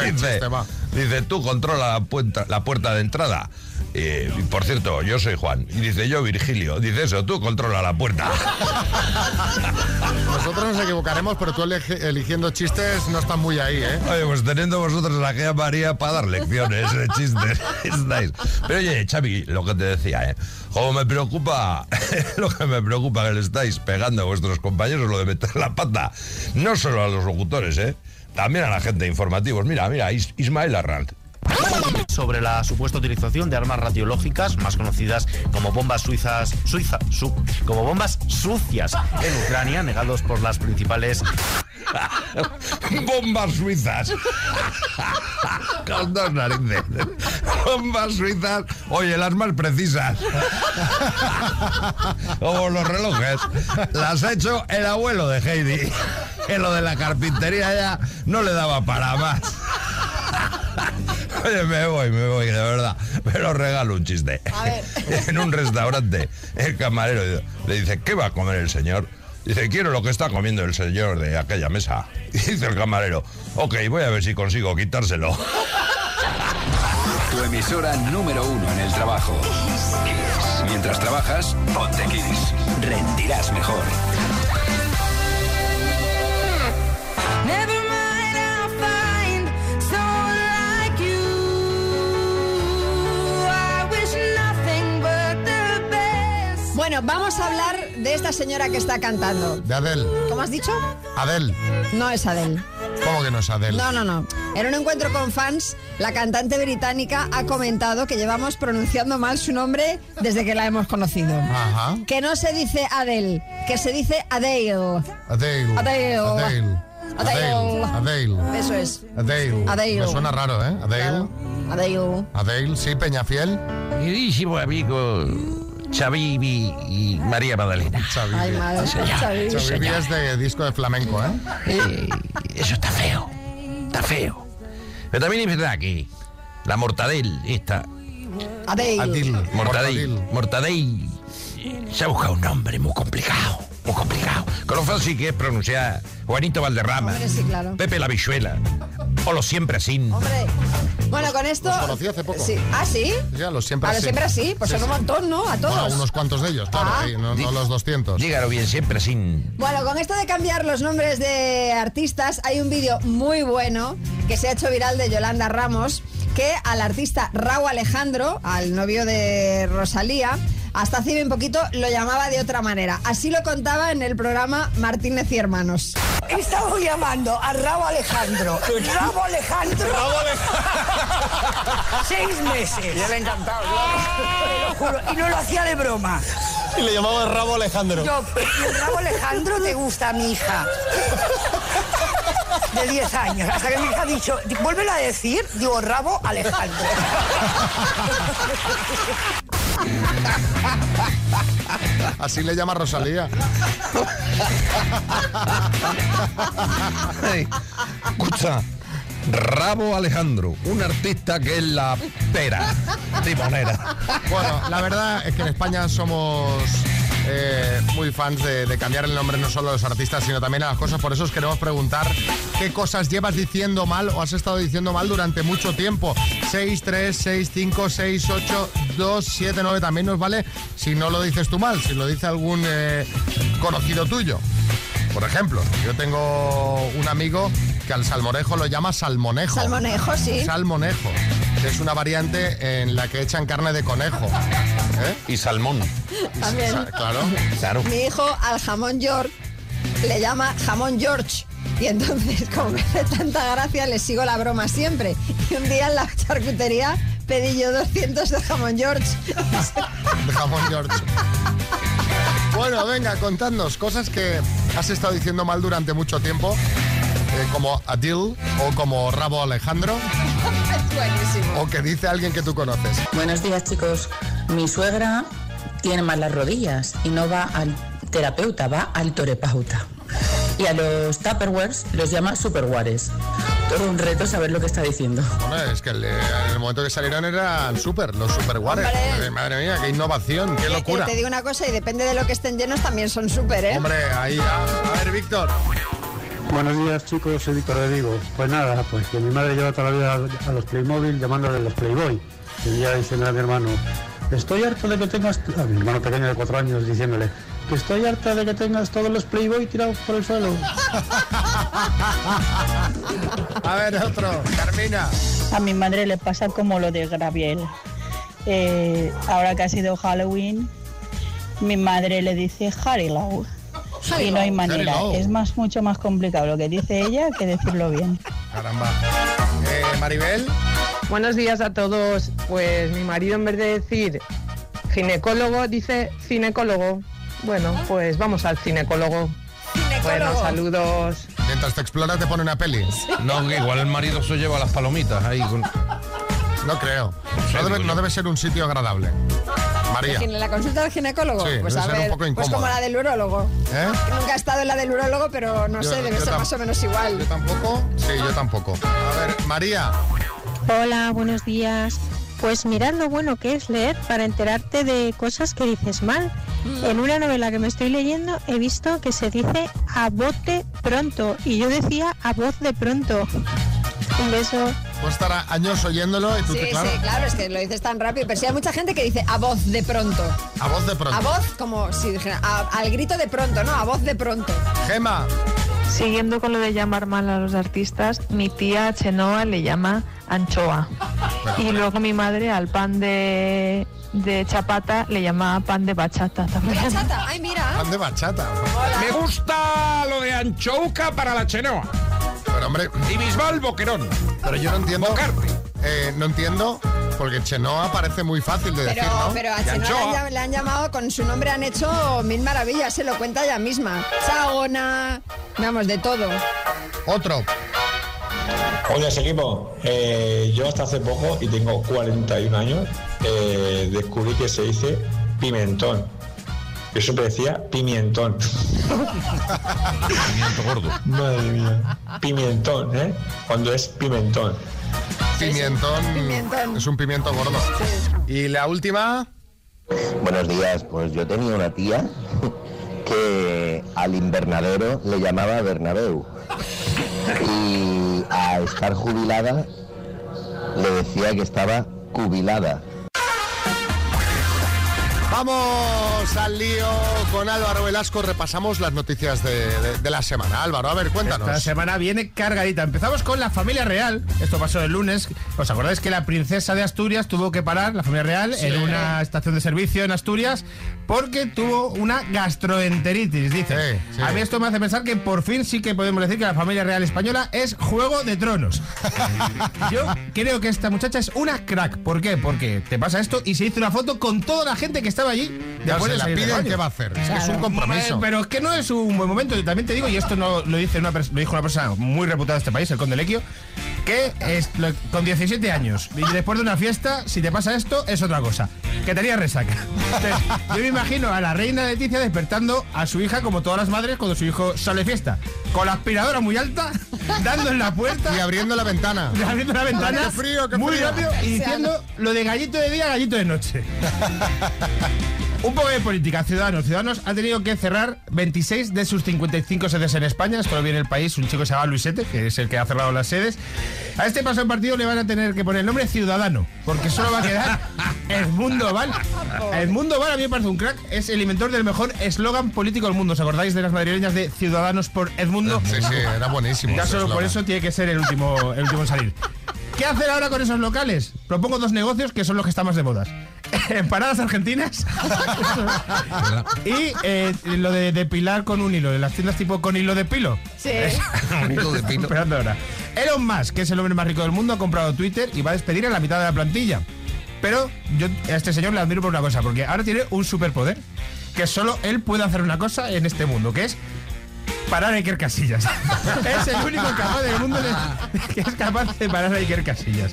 ver, Dice, chiste, va. Dice, tú controla la puerta, la puerta de entrada. Eh, por cierto, yo soy Juan. Y dice, yo Virgilio. Dice eso, tú controla la puerta. *laughs* Nosotros nos equivocaremos, pero tú eligiendo chistes no estás muy ahí, ¿eh? Oye, pues teniendo vosotros a Gea María para dar lecciones de chistes. *laughs* estáis. Pero oye, Xavi, lo que te decía, ¿eh? Como me preocupa, *laughs* lo que me preocupa que le estáis pegando a vuestros compañeros, lo de meter la pata, no solo a los locutores, ¿eh? También a la gente de informativos. Mira, mira, Is- Ismael Arranz. Sobre la supuesta utilización de armas radiológicas, más conocidas como bombas suizas, suiza, su- como bombas sucias en Ucrania, negados por las principales *laughs* Bombas suizas. *laughs* Con dos narices. Bombas suizas. Oye, las más precisas. *laughs* Como los relojes. Las ha hecho el abuelo de Heidi. Que lo de la carpintería ya no le daba para más. Oye, me voy, me voy, de verdad. Pero regalo un chiste. *laughs* En un restaurante, el camarero le dice, ¿qué va a comer el señor? Dice, quiero lo que está comiendo el señor de aquella mesa. Y *laughs* dice el camarero, ok, voy a ver si consigo quitárselo. Tu emisora número uno en el trabajo. Kiss. Mientras trabajas, ponte Kiss. Rendirás mejor. Bueno, vamos a hablar de esta señora que está cantando. De Adele. ¿Cómo has dicho? Adele. No es Adele. ¿Cómo que no es Adele? No, no, no. En un encuentro con fans, la cantante británica ha comentado que llevamos pronunciando mal su nombre desde que la hemos conocido. Ajá. Que no se dice Adele, que se dice Adele. Adele. Adele. Adele. Adele. Adele. Eso es. Adele. Adele. Me suena raro, ¿eh? Adele. Adele. Adele, sí, Peñafiel. Queridísimo amigo Xavi y, María Magdalena. Ay, madre. Señor. es de disco de flamenco, ¿eh? Eh, eso está feo. Está feo. Pero también es verdad que la mortadel, esta. Adele. Adele. Mortadel. Mortadel. Se ha buscado un nombre muy complicado. Muy complicado. Con lo fácil que es pronunciar Juanito Valderrama. Hombre, sí, claro. Pepe la Bichuela. O los siempre así. Hombre. Bueno, con esto. Los conocí hace poco. Sí. ¿Ah, sí? Ya, los siempre A los así. siempre así. Pues Sí, son un sí. montón, ¿no? A todos. Bueno, unos cuantos de ellos, claro, Ah. sí, no, no los 200. Dígalo bien, siempre sin. Bueno, con esto de cambiar los nombres de artistas, hay un vídeo muy bueno que se ha hecho viral de Yolanda Ramos, que al artista Raúl Alejandro, al novio de Rosalía, hasta hace bien poquito lo llamaba de otra manera. Así lo contaba en el programa Martínez y Hermanos. Estamos llamando a Rabo Alejandro. *laughs* Rabo Alejandro. *laughs* Seis meses. Y él encantado, Te lo juro, Y no lo hacía de broma. Y le llamaba rabo Alejandro. Yo, ¿y el Rabo Alejandro te gusta a mi hija? De 10 años. Hasta que mi hija ha dicho, vuélvelo a decir, digo, Rabo Alejandro. *laughs* Así le llama Rosalía. Escucha, Rabo Alejandro, un artista que es la pera timonera. Bueno, la verdad es que en España somos eh, muy fans de, cambiar el nombre no solo a los artistas, sino también a las cosas. Por eso os queremos preguntar qué cosas llevas diciendo mal o has estado diciendo mal durante mucho tiempo. 6, 3, 6, 5, 6, 8, 2, 7, 9. También nos vale si no lo dices tú mal, si lo dice algún eh, conocido tuyo. Por ejemplo, yo tengo un amigo que al salmorejo lo llama salmonejo. Salmonejo, sí. Salmonejo. que Es una variante en la que echan carne de conejo. ¿eh? Y salmón. También. Sa- Claro. Claro. Mi hijo al jamón York le llama jamón George. Y entonces, como me hace tanta gracia, le sigo la broma siempre. Y un día en la charcutería pedí yo 200 de jamón George. De jamón George. Bueno, venga, contadnos cosas que has estado diciendo mal durante mucho tiempo, eh, como Adil o como Rabo Alejandro, es *laughs* buenísimo. o que dice alguien que tú conoces. Buenos días chicos. Mi suegra tiene mal las rodillas y no va al terapeuta, va al torepauta. Y a los Tupperwares los llama Superwares. Todo un reto saber lo que está diciendo. Bueno, es que el- en el momento que salieron eran super, los superwares. Hombre. Madre mía, qué innovación, qué locura. te digo una cosa y depende de lo que estén llenos también son súper, ¿eh? Hombre, ahí ya. A ver, Víctor. Buenos días chicos, soy Víctor de Vigo. Pues nada, pues que mi madre lleva toda la vida a, los Playmobil llamándole los Playboy. Día diciendo a mi hermano, estoy harto de que tengas, a mi hermano pequeño de cuatro años diciéndole, que estoy harta de que tengas todos los Playboy tirados por el suelo. *laughs* A ver, otro. Carmina. A mi madre le pasa como lo de Graviel. Eh, ahora que ha sido Halloween, mi madre le dice Y no hay manera. Es más, mucho más complicado lo que dice ella que decirlo bien. Caramba. Eh, Maribel. Buenos días a todos. Pues mi marido en vez de decir ginecólogo dice cinecólogo. Bueno, pues vamos al cinecólogo. Bueno, saludos. Mientras te explora te pone una peli. No, que igual el marido se lleva las palomitas ahí. con- *laughs* No creo. No debe, no debe ser un sitio agradable. María. ¿En la consulta del ginecólogo? Sí, pues debe a ser un ver, poco pues como la del urólogo. ¿Eh? Nunca he estado en la del urólogo, pero no Yo- sé, debe ser más o menos igual. Yo tampoco. Sí, yo tampoco. A ver, María. Hola, buenos días. Pues mirad lo bueno que es leer para enterarte de cosas que dices mal. En una novela que me estoy leyendo he visto que se dice a bote pronto y yo decía a voz de pronto. Un beso. Pues estará años oyéndolo y tú Sí, te, claro, sí, claro, es que lo dices tan rápido. Pero sí hay mucha gente que dice a voz de pronto. a voz de pronto. A voz, como si dijera, a- al grito de pronto, ¿no? A voz de pronto. Gema. Siguiendo con lo de llamar mal a los artistas, mi tía Chenoa le llama anchoa. Y luego mi madre al pan de, de chapata le llama pan de bachata también. Bachata, ay, mira. Pan de bachata. Me gusta lo de anchouca para la chenoa. Pero hombre. Y Bisbal boquerón. Pero yo no entiendo. Eh, no entiendo, porque Chenoa parece muy fácil de decir, Pero, ¿no? pero a Chenoa le han, le llamado, con su nombre han hecho mil maravillas, se lo cuenta ella misma. Sagona, vamos, de todo. Otro. Oye, equipo, eh, yo hasta hace poco, y tengo 41 años, eh, descubrí que se dice pimentón. Yo siempre decía pimientón. Pimiento gordo. Madre mía. Pimentón, ¿eh? Cuando es pimentón. Pimientón, Pimientón. Es un pimiento gordo. Y la última. Buenos días, pues yo tenía una tía que al invernadero le llamaba Bernabéu y a estar jubilada le decía que estaba cubilada. Vamos al lío con Álvaro Velasco. Repasamos las noticias de, de- de la semana. Álvaro, a ver, cuéntanos. Esta semana viene cargadita. Empezamos con la familia real. Esto pasó el lunes. ¿Os acordáis que la princesa de Asturias tuvo que parar, la familia real, Sí. en una estación de servicio en Asturias porque tuvo una gastroenteritis? Dice. Sí, sí. A mí esto me hace pensar que por fin sí que podemos decir que la familia real española es Juego de Tronos. *laughs* Yo creo que esta muchacha es una crack. ¿Por qué? Porque te pasa esto y se hizo una foto con toda la gente que estaba allí. Después de la piden. ¿qué va a hacer? Es un compromiso. Pero es que no es un buen momento. También te digo, y esto no lo dice una lo dijo una persona muy reputada de este país, el conde Lequio, que es lo- con 17 años y después de una fiesta, si te pasa esto, es otra cosa. Que tenía resaca. Entonces, yo me imagino a la reina Leticia despertando a su hija como todas las madres cuando su hijo sale fiesta. Con la aspiradora muy alta, dando en la puerta. Y abriendo la ventana. Y abriendo la ventana. ¡Qué frío, qué muy rápido y diciendo lo de gallito de día, gallito de noche. Un poco de política. Ciudadanos. Ciudadanos ha tenido que cerrar 26 de sus 55 sedes en España. Esto lo viene el país. Un chico que se llama Luisete, que es el que ha cerrado las sedes. A este paso en partido le van a tener que poner el nombre Ciudadano, porque solo va a quedar *laughs* Edmundo Val. Edmundo Val a mí me parece un crack. Es el inventor del mejor eslogan político del mundo. ¿Os acordáis de las madrileñas de Ciudadanos por Edmundo? Sí, sí, era buenísimo. Ya solo por eso tiene que ser el último, el último en salir. ¿Qué hacer ahora con esos locales? Propongo dos negocios que son los que están más de modas. *laughs* Empanadas argentinas *laughs* y eh, lo de depilar con un hilo. De las tiendas tipo con hilo de pilo. Sí. un *laughs* hilo de pilo. Esperando ahora. Elon Musk, que es el hombre más rico del mundo, ha comprado Twitter y va a despedir a la mitad de la plantilla. Pero yo a este señor le admiro por una cosa, porque ahora tiene un superpoder que solo él puede hacer una cosa en este mundo, que es parar a Iker Casillas. es el único capaz del mundo de- que es capaz de parar a Iker Casillas.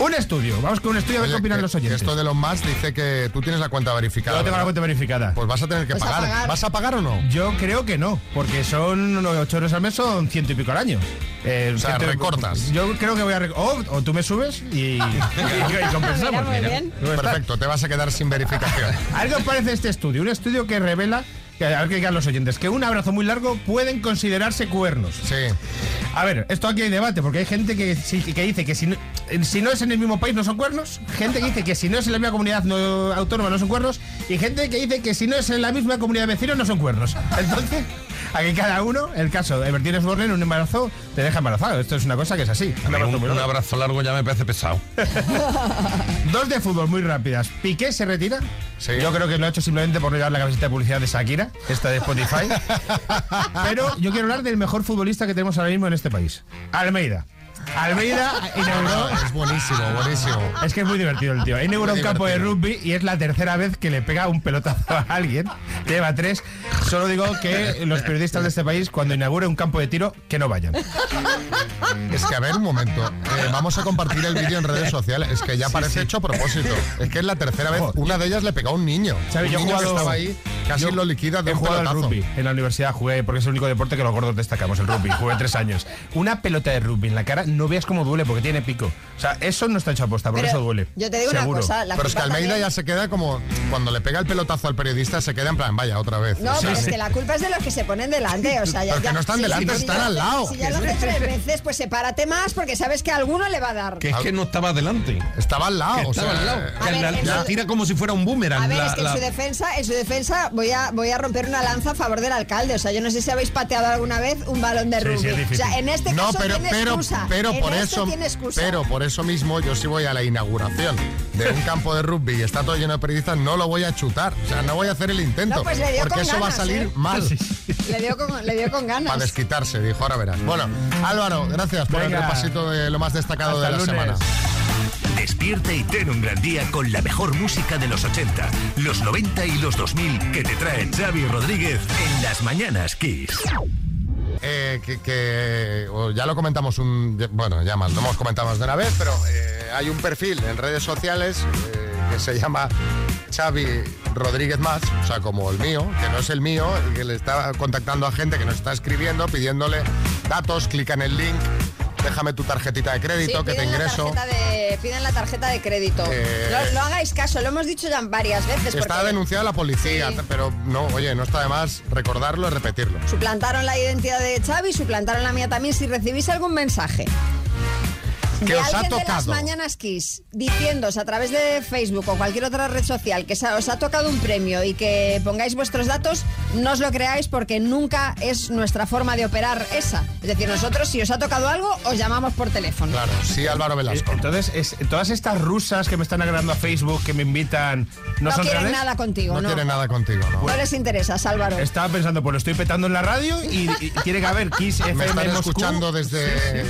Un estudio, vamos con un estudio a ver qué opinan que- los oyentes. Esto de los más dice que tú tienes la cuenta verificada. Yo tengo la cuenta verificada. Pues vas a tener que Vas a pagar. pagar. ¿Vas a pagar o no? Yo creo que no, porque son 8 euros al mes, son ciento y pico al año. Eh, O sea, ciento recortas. Yo creo que voy a... O, o tú me subes y, *laughs* y, y compensamos. Mira, muy bien. No está- Perfecto, te vas a quedar sin verificación. *laughs* ¿A qué os parece este estudio? Un estudio que revela, que, a ver qué digan los oyentes, que un abrazo muy largo pueden considerarse cuernos. Sí. A ver, esto aquí hay debate, porque hay gente que, que dice que si no, si no es en el mismo país no son cuernos, gente que dice que si no es en la misma comunidad no- autónoma no son cuernos, y gente que dice que si no es en la misma comunidad de vecinos no son cuernos. Entonces, aquí cada uno, el caso de Bertín Osborne en un embarazo te deja embarazado. Esto es una cosa que es así. Un abrazo un, muy un largo. abrazo largo ya me parece pesado. *laughs* Dos de fútbol muy rápidas. Piqué se retira. Yo creo que lo ha hecho simplemente por no llevar la camiseta de publicidad de Shakira, esta de Spotify. *laughs* Pero yo quiero hablar del mejor futbolista que tenemos ahora mismo en este país. Almeida. Almeida inauguró. Es buenísimo, buenísimo. Es que es muy divertido el tío. Inauguró Muy un campo de rugby y es la tercera vez que le pega un pelotazo a alguien. Lleva tres. Solo digo que los periodistas de este país, cuando inaugure un campo de tiro, que no vayan. Es que, a ver, un momento. Eh, vamos a compartir el vídeo en redes sociales. Es que ya Sí, parece sí. hecho a propósito. Es que es la tercera vez. Una de ellas le pegó a un niño. Un yo que estaba ahí, casi yo lo liquida de He un jugado al pelotazo. rugby. En la universidad jugué, porque es el único deporte que los gordos destacamos, el rugby. Jugué tres años. Una pelota de rugby en la cara, no veas cómo duele, porque tiene pico. O sea, eso no está hecho a posta, por Pero eso duele. yo te digo Seguro. una cosa, la Pero es que Almeida también- ya se queda como. Cuando le pega el pelotazo al periodista, se queda en plan, vaya, otra vez. No, pero es que la culpa es de los que se ponen delante. O sea, ya, Pero que ya- no están delante, si están ya al lo- lado. Si ya lo hace tres veces, pues sepárate más porque sabes que a alguno le va a dar. Que es que no estaba delante. Estaba al lado. Que o estaba sea, al lado. A Que ver, la, en la su- tira como si fuera un boomerang. A ver, la- es que en su defensa, en su defensa voy a, voy a romper una lanza a favor del alcalde. O sea, yo no sé si habéis pateado alguna vez un balón de rugby. sí, es o sea, en este no, caso pero, tiene pero, excusa. pero En por eso, pero por eso mismo yo sí voy a la inauguración de un campo de rugby y está todo lleno de periodistas, no lo voy a chutar, o sea, no voy a hacer el intento, No, pues le dio porque con eso va a salir ¿eh? mal. Le dio con, le dio con ganas. Para desquitarse, dijo, ahora verás. Bueno, Álvaro, gracias por Venga. el repasito de lo más destacado Hasta de la lunes. semana. Despierta y ten un gran día con la mejor música de los 80, los 90 y los 2000 que te trae Xavi Rodríguez en las mañanas Kiss. Eh, que, ya lo comentamos un bueno ya más lo hemos comentado más de una vez pero eh, hay un perfil en redes sociales eh, que se llama Xavi Rodríguez más o sea como el mío que no es el mío y que le está contactando a gente que nos está escribiendo pidiéndole datos clica en el link déjame tu tarjetita de crédito Sí, que te la ingreso de- piden la tarjeta de crédito. Eh, no, no hagáis caso, lo hemos dicho ya varias veces. está porque denunciada la policía Sí. pero no oye no está de más recordarlo y repetirlo Suplantaron la identidad de Xavi, suplantaron la mía también. Si recibís algún mensaje Que de os ha alguien de las tocado. mañanas Kiss diciéndos a través de Facebook o cualquier otra red social que os ha tocado un premio y que pongáis vuestros datos, no os lo creáis porque nunca es nuestra forma de operar esa. Es decir, nosotros si os ha tocado algo, os llamamos por teléfono. claro sí Álvaro Velasco Entonces, es- todas estas rusas que me están agregando a Facebook, que me invitan, no, No, son quieren reales. nada contigo, no ¿no? quiere nada contigo no No les interesa, Álvaro. Estaba pensando, pues lo estoy petando en la radio y, y tiene que haber Kiss FM *laughs* Me están Moscú. escuchando desde,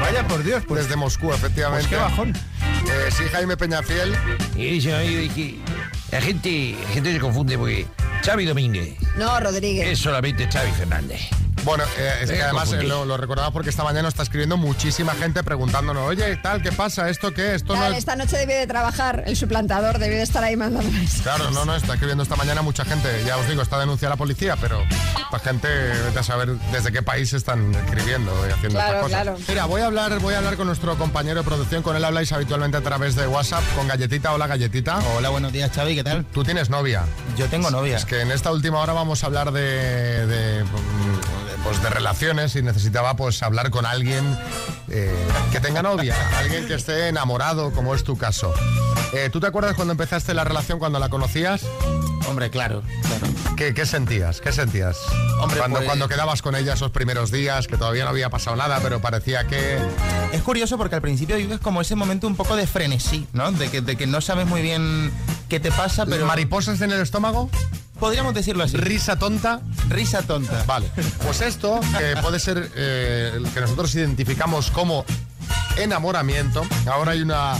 Vaya por Dios, pues. desde Moscú, efectivamente. Pues qué bajón. Eh, sí, Jaime Peñafiel. Y eso, yo dije, la gente, la gente se confunde porque Xavi Domínguez No, Rodríguez. es solamente Xavi Fernández. Bueno, eh, es que además eh, lo, lo recordaba porque esta mañana está escribiendo muchísima gente preguntándonos, oye, tal, ¿qué pasa? ¿Esto qué? Esto no es... esta noche debe de trabajar, el suplantador debe de estar ahí mandando. Claro, no, no, está escribiendo esta mañana mucha gente. Ya os digo, está denunciada la policía, pero la gente vete a saber desde qué país están escribiendo y haciendo Claro, estas cosas. claro. Mira, voy a hablar, voy a hablar con nuestro compañero de producción, con él habláis habitualmente a través de WhatsApp, con Galletita. Hola, Galletita. Hola, buenos días, Xavi, ¿qué tal? Tú tienes novia. Yo tengo novia. Es que en esta última hora vamos a hablar de, de, pues, de relaciones y necesitaba pues hablar con alguien eh, que tenga novia, alguien que esté enamorado, como es tu caso. Eh, ¿Tú te acuerdas cuando empezaste la relación, cuando la conocías? Hombre, claro, claro. ¿Qué, qué sentías? ¿Qué sentías? Hombre, cuando, pues- cuando quedabas con ella esos primeros días, que todavía no había pasado nada, pero parecía que... Es curioso porque al principio vives como ese momento un poco de frenesí, ¿no? De que, de que no sabes muy bien qué te pasa, pero... ¿Mariposas en el estómago? Podríamos decirlo así. ¿Risa tonta? Risa tonta. Vale, pues esto, que puede ser eh, el que nosotros identificamos como enamoramiento, ahora hay una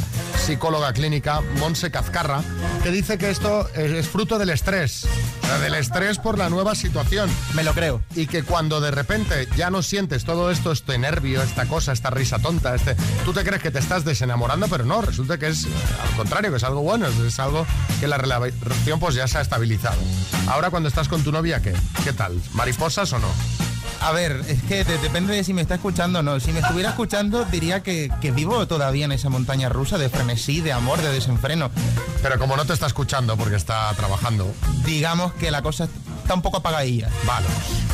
psicóloga clínica, Monse Cazcarra, que dice que esto es, es fruto del estrés, sea, del estrés por la nueva situación. Me lo creo. Y que cuando de repente ya no sientes todo esto, este nervio, esta cosa, esta risa tonta, este, tú te crees que te estás desenamorando, pero no, resulta que es al contrario, que es algo bueno, es, es algo que la relación pues ya se ha estabilizado. Ahora cuando estás con tu novia, ¿qué? ¿Qué tal? ¿Mariposas o no? A ver, es que de- depende de si me está escuchando o no. Si me estuviera escuchando, diría que, que vivo todavía en esa montaña rusa de frenesí, de amor, de desenfreno. Pero como no te está escuchando porque está trabajando. Digamos que la cosa está un poco apagadilla. Vale.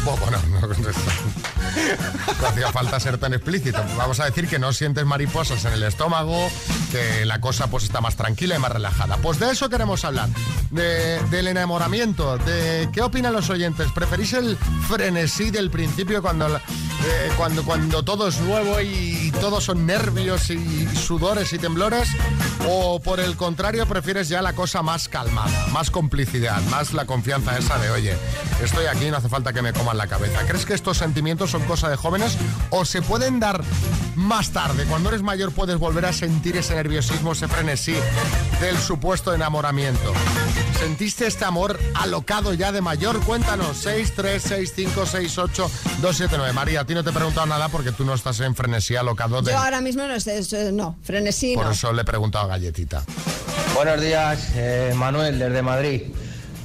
Bueno, no, no, hacía falta ser tan explícito. Vamos a decir que no sientes mariposas en el estómago, que la cosa pues está más tranquila y más relajada. Pues de eso queremos hablar. De- del enamoramiento, de qué opinan los oyentes. ¿Preferís el frenesí del principio cuando, eh, cuando, cuando todo es nuevo y todos son nervios y sudores y temblores? ¿O por el contrario prefieres ya la cosa más calmada, más complicidad, más la confianza esa de, oye, estoy aquí, no hace falta que me coman la cabeza? ¿Crees que estos sentimientos son cosa de jóvenes o se pueden dar más tarde? Cuando eres mayor puedes volver a sentir ese nerviosismo, ese frenesí del supuesto enamoramiento. ¿Sentiste este amor alocado ya de mayor? Cuéntanos, 6, 3, 6, 5, 6, 8, 2, 7, 9. María, a ti no te he preguntado nada porque tú no estás en frenesí alocado de... Yo ahora mismo no eso- no, frenesí Por no. eso le he preguntado a Galletita. Buenos días, eh, Manuel, desde Madrid.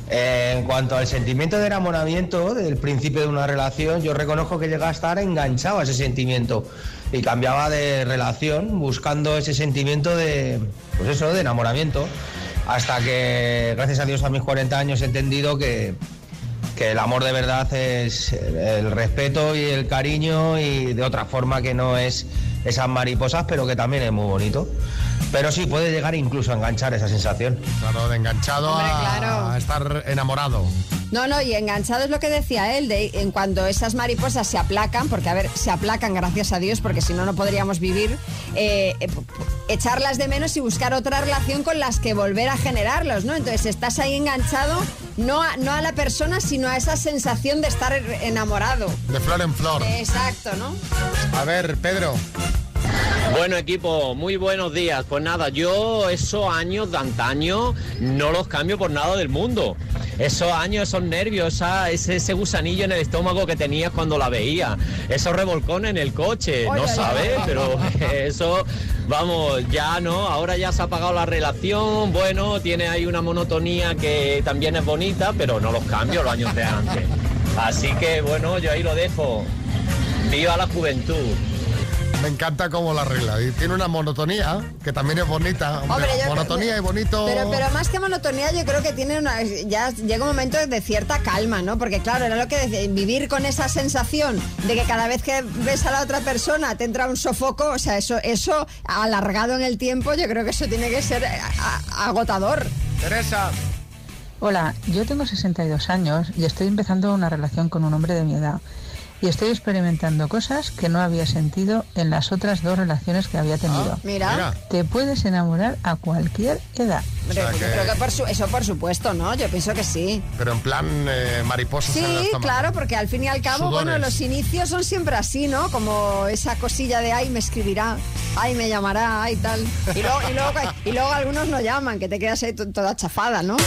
En cuanto al sentimiento de enamoramiento del principio de una relación, yo reconozco que llega a estar enganchado a ese sentimiento y cambiaba de relación buscando ese sentimiento de, pues eso, de enamoramiento. Hasta que, gracias a Dios, a mis 40 años he entendido que, que el amor de verdad es el respeto y el cariño y de otra forma que no es esas mariposas, pero que también es muy bonito. Pero sí, puede llegar incluso a enganchar esa sensación. Claro, de enganchado Hombre, a, claro. a estar enamorado. No, no, y enganchado es lo que decía él, de en cuando esas mariposas se aplacan, porque a ver, se aplacan gracias a Dios, porque si no, no podríamos vivir, eh, eh, echarlas de menos y buscar otra relación con las que volver a generarlos, ¿no? Entonces estás ahí enganchado, no a, no a la persona, sino a esa sensación de estar enamorado. De flor en flor. Exacto, ¿no? A ver, Pedro. Bueno equipo, muy buenos días. Pues nada, yo esos años de antaño no los cambio por nada del mundo. Esos años, esos nervios, esa- ese, ese gusanillo en el estómago que tenías cuando la veía, esos revolcones en el coche, Oye, no sabes, pero *laughs* eso, vamos, ya no, ahora ya se ha apagado la relación, bueno, tiene ahí una monotonía que también es bonita, pero no los cambio los años de antes. Así que bueno, yo ahí lo dejo. Viva la juventud. Me encanta cómo la arregla. Y tiene una monotonía que también es bonita. Hombre, Hombre, yo- monotonía y bonito. Pero, pero más que monotonía, yo creo que tiene una. Ya llega un momento de cierta calma, ¿no? Porque, claro, era lo que decía, vivir con esa sensación de que cada vez que ves a la otra persona te entra un sofoco, o sea, eso, eso alargado en el tiempo, yo creo que eso tiene que ser a- a- agotador. Teresa. Hola, yo tengo 62 años y estoy empezando una relación con un hombre de mi edad. Y estoy experimentando cosas que no había sentido en las otras dos relaciones que había tenido. Ah, mira. mira. Te puedes enamorar a cualquier edad. Hombre, yo creo que por su- eso por supuesto, ¿no? Yo pienso que sí. Pero en plan eh, el Sí, claro, porque al fin y al cabo, bueno, los inicios son siempre así, ¿no? Como esa cosilla de ay, me escribirá, ay, me llamará, ay, tal. Y luego, y luego, y luego algunos no llaman, que te quedas ahí to- toda chafada, ¿no?